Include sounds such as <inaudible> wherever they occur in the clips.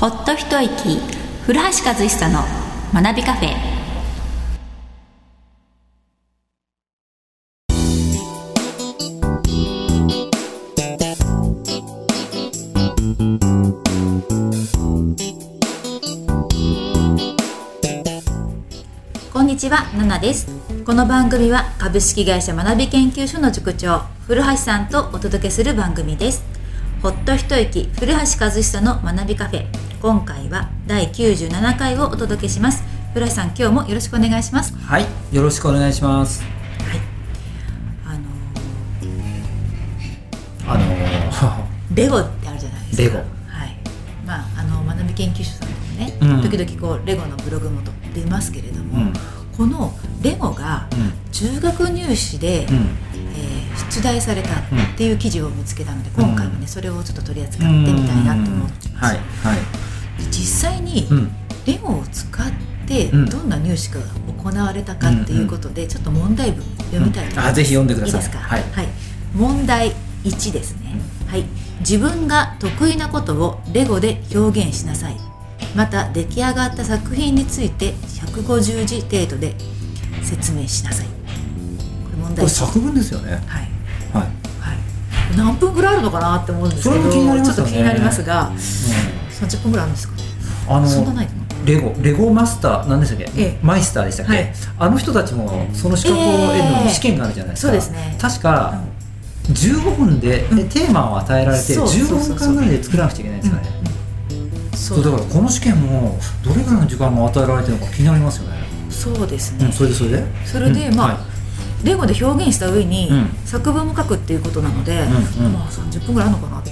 ほっと一息古橋和久の学びカフェこんにちは、ナナです。この番組は株式会社学び研究所の塾長古橋さんとお届けする番組です。ほっと一息古橋和久の学びカフェ。今回は第97回をお届けします。古橋さん、今日もよろしくお願いします。はい、よろしくお願いします。はい。あのあのー <laughs> レゴってあるじゃないですか。レゴはい。まああの学び研究所さんでもね、うん時々こうレゴのブログもと出ますけれども、うんこのレゴが中学入試で、うん、えー出題されたっていう記事を見つけたので、今回もねそれをちょっと取り扱ってみたいなと思ってます。はい、はい、実際にうん、レゴを使ってうんどんな入試が行われたかっていうことで、ちょっと問題文読みたいと思います。うんあぜひ読んでくださいいいですか？はい問題1ですね。はい。自分が得意なことをレゴで表現しなさい。また出来上がった作品について150字程度で説明しなさい。これ問題1。これ作文ですよね。はい。はい。はい。何分ぐらいあるのかなって思うんですけど、それも気になりますよねちょっと気になりますが、30分ぐらいあるんですか？ね。あのレゴ、レゴマスター、なんでしたっけ、ええ。マイスターでしたっけ、はい。あの人たちもその資格を得るのええに試験があるじゃないですか。そうですね。確か、15分で、うん。でテーマを与えられて、そうそうそうそう。15分間ぐらいで作らなくちゃいけないんですよね？そそうだからこの試験もどれぐらいの時間が与えられてるのか気になりますよね。そうですね。うん、。それでそれで？それでまあうんはい。レゴで表現した上にうん。作文も書くっていうことなので、うんうん。まあ30分ぐらいあるのかなって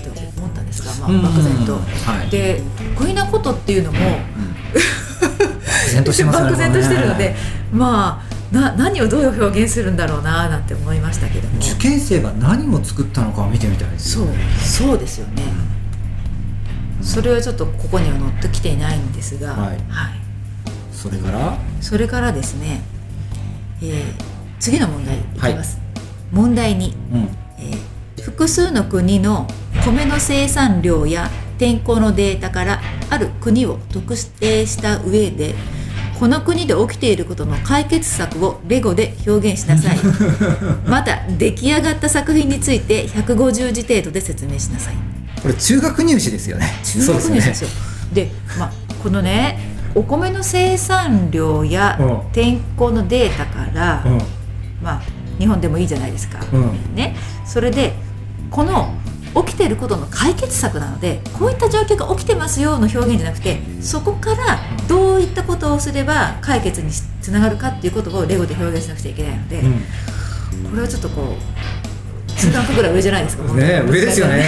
ですが、まあ、うん。漠然と。はい。で得意なことっていうのも漠然としてますね。<laughs> 漠然としてるのでまあな何をどう表現するんだろうななんて思いましたけども。受験生が何を作ったのかを見てみたいですそうそうですよね、それはちょっとここには載ってきていないんですが、はい。それから？それからですね、えー次の問題いきます、問題2うん。えー複数の国の米の生産量や天候のデータからある国を特定した上でこの国で起きていることの解決策をレゴで表現しなさい。<laughs> また出来上がった作品について150字程度で説明しなさい。これ中学入試ですよね。中学入試ですよ。でまあ、このねお米の生産量やうん。天候のデータから、うん。まあ、日本でもいいじゃないですか、うん。ね、それでこの起きていることの解決策なのでこういった状況が起きてますよの表現じゃなくてそこからどういったことをすれば解決につながるかっていうことをレゴで表現しなくちゃいけないので、うん。これはちょっとこうぐらい上じゃないですかね上ですよね。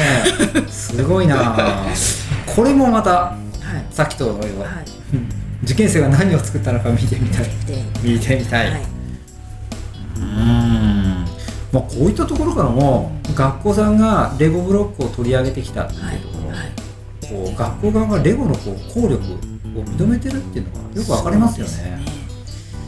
はすごいな。これもまたい、さっきと同様、は。い。うん。受験生が何を作ったのか見てみたい。で見てみたい、はい、うーんまあ、こういったところからも学校さんがレゴブロックを取り上げてきたっていうはいところ、はいこう学校側がレゴのこう効力を認めてるっていうのがよくわかりますよね。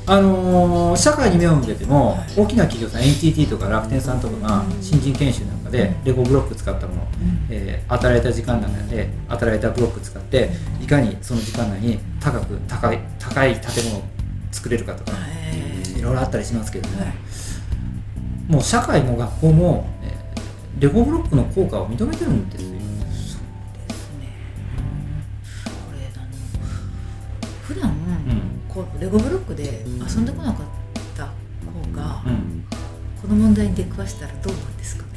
あのー社会に目を向けても、はい。大きな企業さん NTT とか楽天さんとかがうん。新人研修なんかでレゴブロック使ったもの、うん。えー与えられた時間内で与えられたブロック使っていかにその時間内に高く高い高い建物を作れるかとか、はい。いろいろあったりしますけども、はいもう社会も学校も、えーレゴブロックの効果を認めてるんですよ。ですね。これあの普段、ん。こうレゴブロックで遊んでこなかった子が、うん。この問題に出くわしたらどうなんですかね。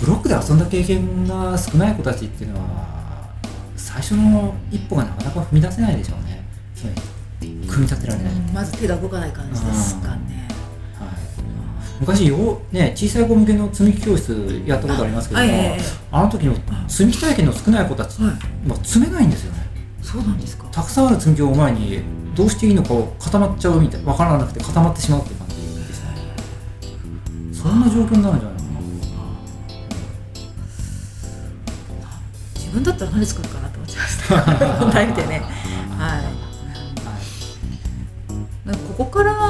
ブロックで遊んだ経験が少ない子たちっていうのは最初の一歩がなかなか踏み出せないでしょうね。組み立てられない、まず手が動かない感じですかね。はい、昔よ、ね、小さい子向けの積み木教室やったことありますけども、あええあの時の積み木体験の少ない子たち、はい。まあ、積めないんですよね。そうなんですか。たくさんある積み木を前にどうしていいのかを固まっちゃうみたい分からなくて固まってしまうっていう感じですね。そんな状況になるんじゃないかな。自分だったら何作るかなと思っちゃいました問題見てね。<laughs> はい。なんかここから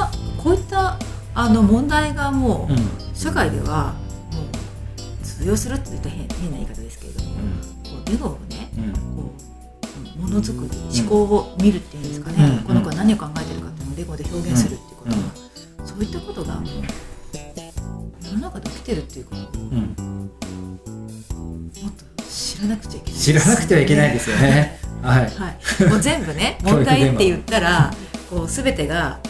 あの問題がもう、うん。社会ではもう通用するって言ったら変変な言い方ですけれども、こうレゴをねうん。こう、うんものづくり思考を見るっていうんですかね、うん。この子は何を考えてるかっていうのをレゴで表現するっていうこと。が、そういったことが世の中で起きてるっていうことをうん。もっと知らなくちゃいけない知らなくてはいけないですよね。<laughs> はい。はい、もう全部ね <laughs> 問題って言ったらこう全てが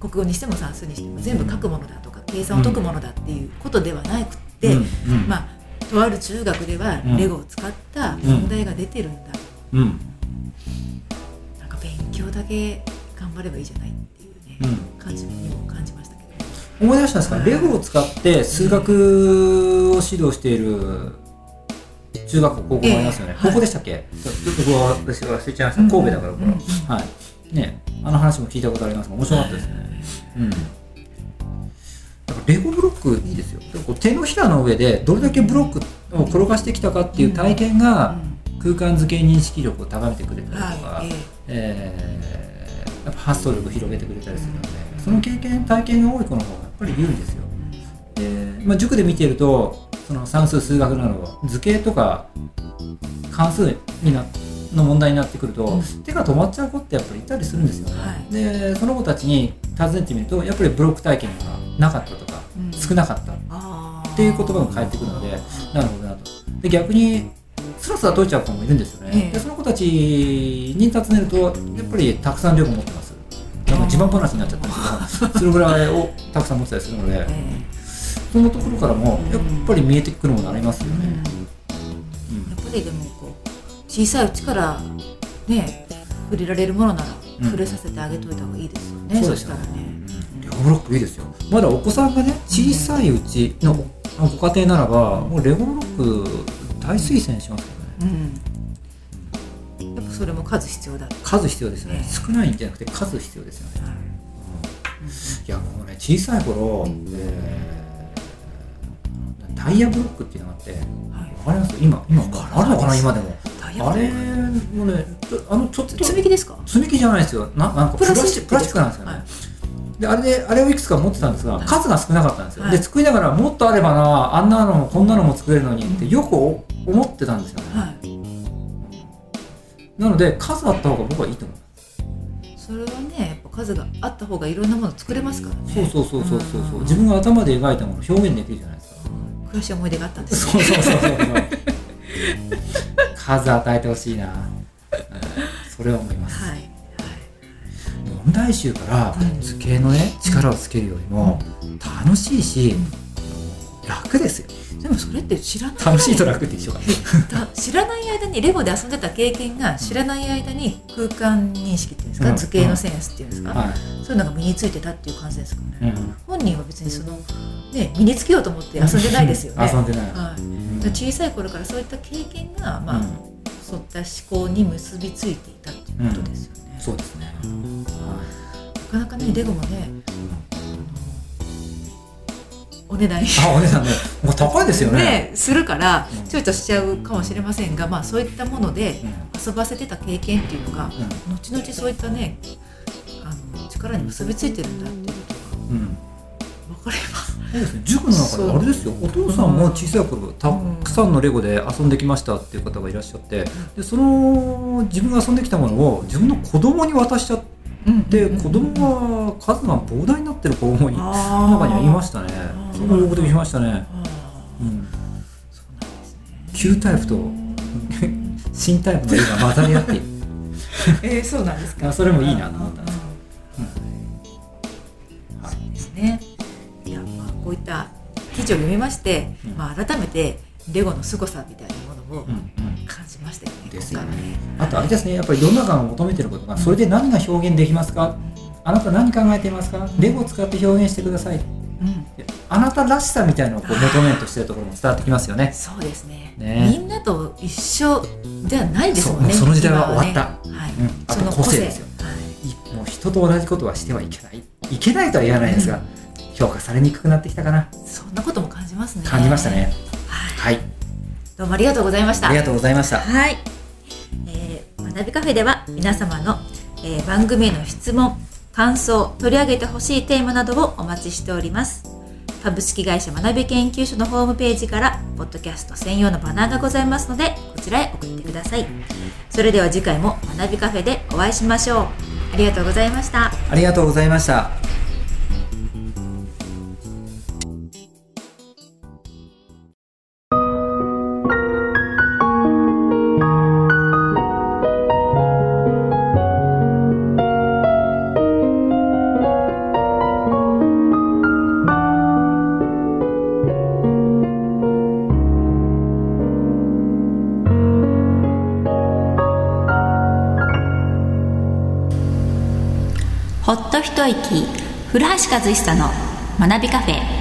国語にしても算数にしても全部書くものだとか計算を解くものだっていうことではなくて、うん。うん。まあとある中学ではうん。レゴを使った問題が出てるんだ、うん。なんか勉強だけ頑張ればいいじゃないっていうね、うん。感じにも感じましたけど。思い出したんですか？レゴを使って数学を指導している中学校高校もありますよね、ええ。はい高校でしたっけ？ちょっとここは私は忘れちゃいました、神戸だからこれ、うんうん。はいねあの話も聞いたことありますが面白かったですね。うん。だからレゴブロックいいですよ。手のひらの上でどれだけブロックを転がしてきたかっていう体験が空間図形認識力を高めてくれたりとか、はい、ええ。ーやっぱ発想力を広げてくれたりするので、その経験体験が多い子の方がやっぱり有利ですよ。で、まあ、塾で見ているとその算数数学など図形とか関数になの問題になってくると、うん。手が止まっちゃう子ってやっぱりいたりするんですよね、はい。でその子たちに尋ねてみるとやっぱりブロック体験がなかったとか、うん。少なかったっていう言葉が返ってくるのでなるほどなと。で逆にスラスラ解いちゃう子もいるんですよね、ええ。でその子たちに尋ねるとやっぱりたくさん量を持ってます。なんか自慢話になっちゃったんで <laughs> すけどそれぐらいをたくさん持ってたりするのでえそのところからもやっぱり見えてくるものありますよね、えうん。やっぱりでも小さいうちからね触れられるものならうん。触れさせてあげといた方がいいですよね、そうですよ。したらね、レゴブロックいいですよ。まだお子さんがね小さいうちのご家庭ならばもうレゴブロック大推薦しますけどね。うん、やっぱそれも数必要だ、数必要ですよね。少ないんじゃなくて数必要ですよね。い。やもうね小さい頃、えーダイヤブロックっていうのがあってはい。わかります？今今あるのかな？今でも。ダイヤあれもねあのちょっと積み木ですか？積み木じゃないですよ。ななんかプラスチックプラスチックなんですよね、はい。であれであれをいくつか持ってたんですがはい。数が少なかったんですよ、はい。で作りながらもっとあればなあんなのもこんなのも作れるのにってよくお思ってたんですよね、はい。なので数あった方が僕はいいと思う。それはねやっぱ数があった方がいろんなもの作れますからね。そうそうそうそうそうそう。うん。自分が頭で描いたものを表現できるじゃないですか悔しい思い出があったんですそうそうそうそう数与えてほしいな、うんそれは思います、はいはい。問題集からうん。図形のね力をつけるよりも楽しいし楽ですよ。でもそれって知らない。楽しいと楽って一緒かだ知らない間にレゴで遊んでた経験が知らない間に空間認識っていうんですか、うん。図形のセンスっていうんですか、はそういうのが身についてたっていう感じですかね、人は別にその、ね、身につけようと思って遊んでないですよね。遊んでない、はい、小さい頃からそういった経験が、まあうんそういった思考に結びついていたっていうことですよね。そうですね、なかなかねレゴもねお値段あお姉さんね。もう高いですよね。ねするからうん。ちょいとしちゃうかもしれませんが、まあ、そういったものでうん。遊ばせてた経験っていうのがうん。後々そういったねあの力に結びついてるんだって分かればそうです。ね塾の中であれですよ。お父さんも小さい頃たくさんのレゴで遊んできましたっていう方がいらっしゃってでその自分が遊んできたものを自分の子供に渡しちゃって子供は数が膨大になってる子もい中あにはいましたね。それもよくできましたね、うん、そうなんですね。旧タイプと新タイプの絵が混ざり合って。<laughs> えー、そうなんですあそれもいいなと思ったを読みまして、うん。まあ、改めてレゴの凄さみたいなものをうんうん。感じましたよね、ですよね。あとあれですねやっぱり世の中が求めてることがそれで何が表現できますか？あなた何考えていますか？レゴを使って表現してください。うん。あなたらしさみたいなのをこう求めようとしてるところも伝わってきますよね。そうですね。ね。みんなと一緒ではないですもんねその時代は今終わった。ねはい。うん。あとその個性ですよ。はい。いもう人と同じことはしてはいけない。いけないとは言わないですが、評価されにくくなってきたかな。そんなことも感じますね。感じましたね。はい、どうもありがとうございました。ありがとうございました。はい、えー、学びカフェでは皆様の、えー、番組への質問感想取り上げてほしいテーマなどをお待ちしております。株式会社学び研究所のホームページからポッドキャスト専用のバナーがございますのでこちらへ送ってください。それでは次回も学びカフェでお会いしましょう。ありがとうございました。ありがとうございました。一息古橋和久の学びカフェ。